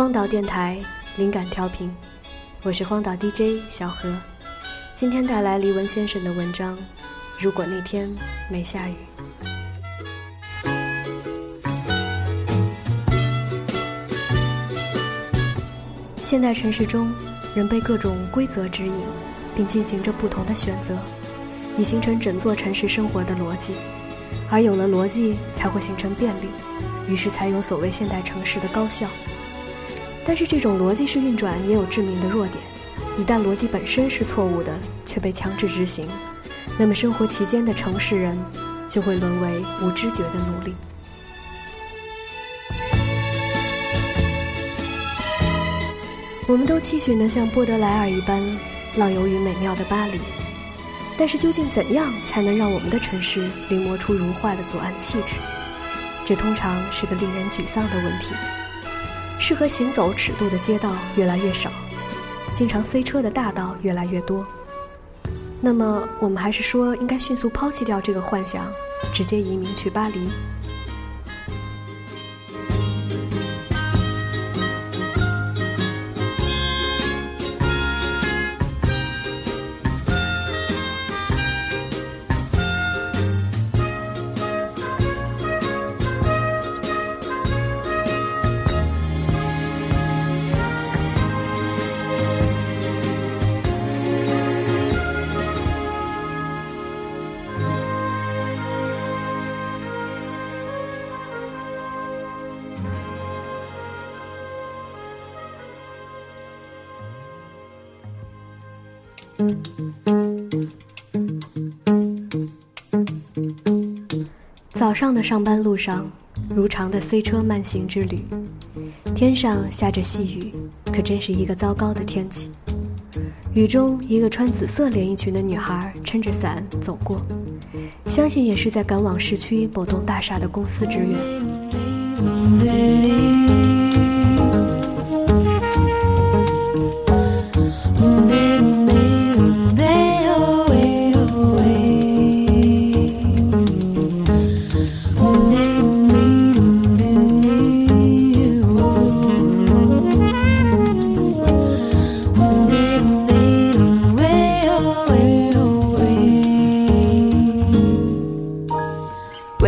荒岛电台灵感调频，我是荒岛 DJ 小何，今天带来黎文先生的文章。如果那天没下雨，现代城市中，人被各种规则指引，并进行着不同的选择，以形成整座城市生活的逻辑。而有了逻辑，才会形成便利，于是才有所谓现代城市的高效。但是这种逻辑式运转也有致命的弱点，一旦逻辑本身是错误的，却被强制执行，那么生活其间的城市人就会沦为无知觉的奴隶。我们都期许能像波德莱尔一般浪游于美妙的巴黎，但是究竟怎样才能让我们的城市临摹出如画的左岸气质？这通常是个令人沮丧的问题。适合行走尺度的街道越来越少，经常塞车的大道越来越多。那么，我们还是说应该迅速抛弃掉这个幻想，直接移民去巴黎。早上的上班路上，如常的塞车慢行之旅。天上下着细雨，可真是一个糟糕的天气。雨中，一个穿紫色连衣裙的女孩撑着伞走过，相信也是在赶往市区某栋大厦的公司职员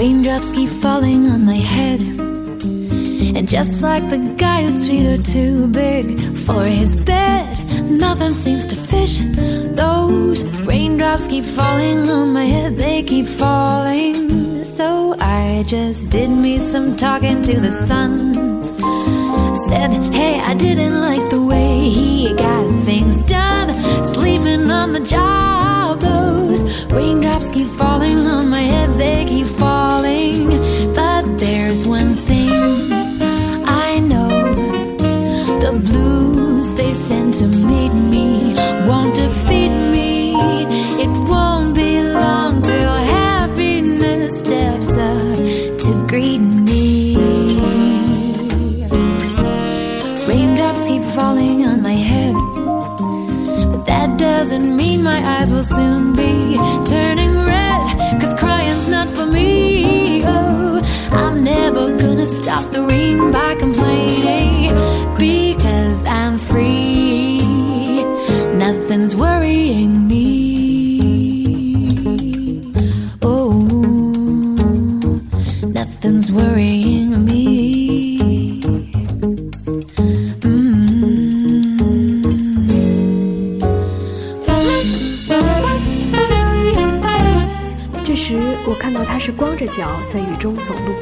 支援。like the guy whose feet are too big for his bed. Nothing seems to fit. Those raindrops keep falling on my head, they keep falling. So I just did me some talking to the sun. Said, hey, I didn't like the different worrying me. 这时，我看到他是光着脚在雨中走路。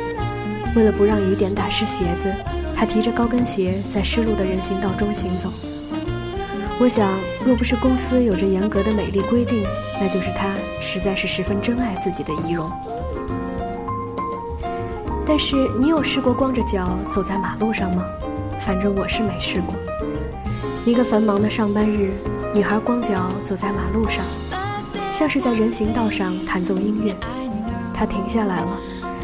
为了不让雨点打湿鞋子，他提着高跟鞋在湿漉的人行道中行走。我想，若不是公司有着严格的美丽规定，那就是他实在是十分珍爱自己的仪容。但是，你有试过光着脚走在马路上吗？反正我是没试过。一个繁忙的上班日，女孩光脚走在马路上，像是在人行道上弹奏音乐。她停下来了，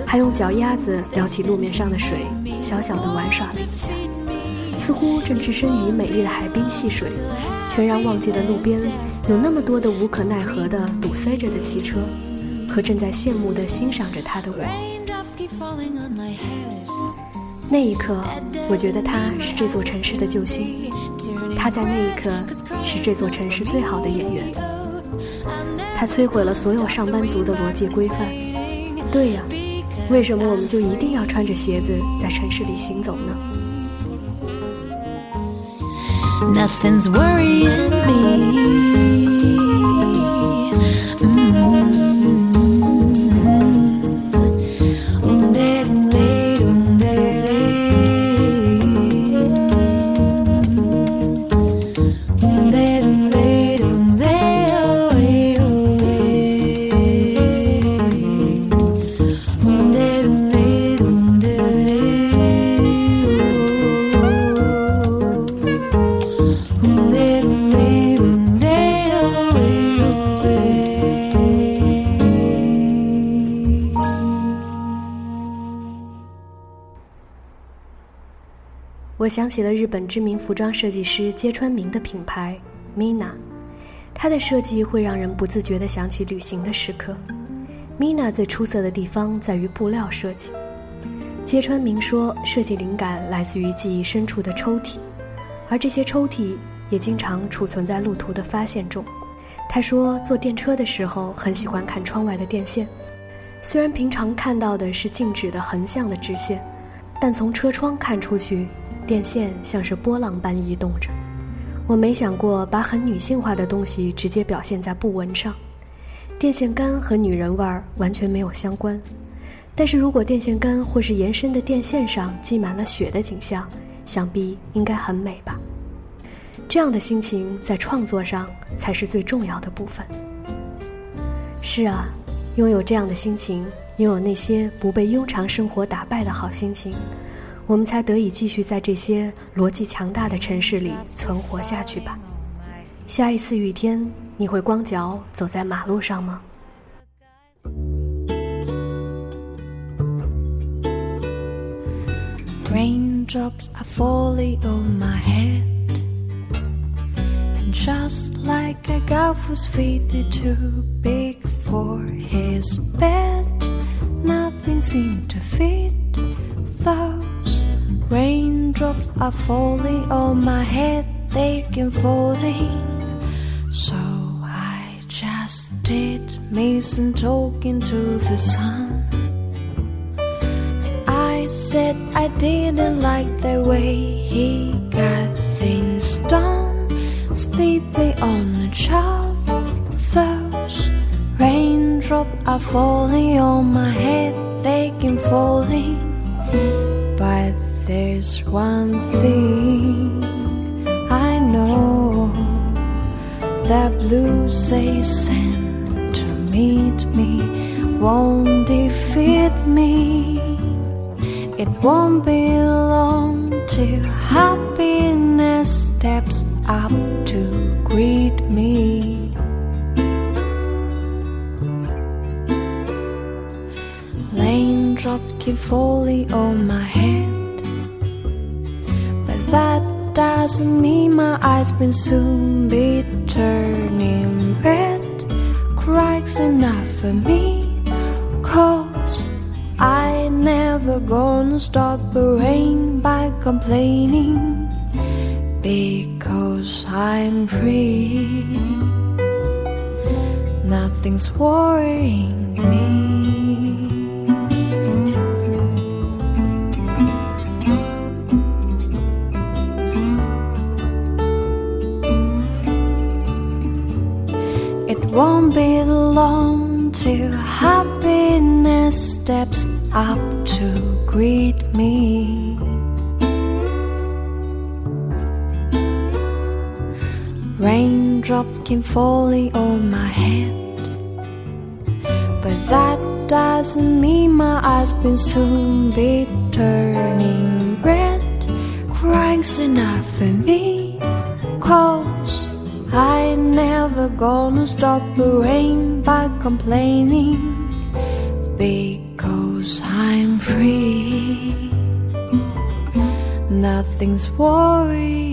还用脚丫子撩起路面上的水，小小的玩耍了一下。似乎正置身于美丽的海滨戏水，全然忘记了路边有那么多的无可奈何的堵塞着的汽车，和正在羡慕地欣赏着她的我。那一刻，我觉得他是这座城市的救星。他在那一刻是这座城市最好的演员。他摧毁了所有上班族的逻辑规范。对呀，为什么我们就一定要穿着鞋子在城市里行走呢？Nothing's worrying me. 我想起了日本知名服装设计师揭川明的品牌 Mina，它的设计会让人不自觉地想起旅行的时刻。Mina 最出色的地方在于布料设计。揭川明说，设计灵感来自于记忆深处的抽屉，而这些抽屉也经常储存在路途的发现中。他说，坐电车的时候很喜欢看窗外的电线，虽然平常看到的是静止的横向的直线，但从车窗看出去。电线像是波浪般移动着，我没想过把很女性化的东西直接表现在布纹上。电线杆和女人味儿完全没有相关，但是如果电线杆或是延伸的电线上积满了雪的景象，想必应该很美吧。这样的心情在创作上才是最重要的部分。是啊，拥有这样的心情，拥有那些不被庸常生活打败的好心情。我们才得以继续在这些逻辑强大的城市里存活下去吧。下一次雨天，你会光脚走在马路上吗？Raindrops are falling on my head, and just like a guy whose feet are too big for his bed, nothing seemed to fit though. Raindrops are falling on my head, they can falling. So I just did me some talking to the sun. I said I didn't like the way he got things done. Sleeping on the shelf, those raindrops are falling on my head, they can falling. But there's one thing I know that blue says sent to meet me won't defeat me. It won't be long till happiness steps up to greet me. Raindrops keep falling on my head doesn't mean my eyes will soon be turning red. Cries enough for me, cause I never gonna stop rain by complaining. Because I'm free, nothing's worrying me. Won't be long till happiness steps up to greet me. Raindrops keep falling on my head, but that doesn't mean my eyes will soon be turning red. Crying's enough for me, cause I never gonna stop the rain by complaining because I'm free. Nothing's worrying.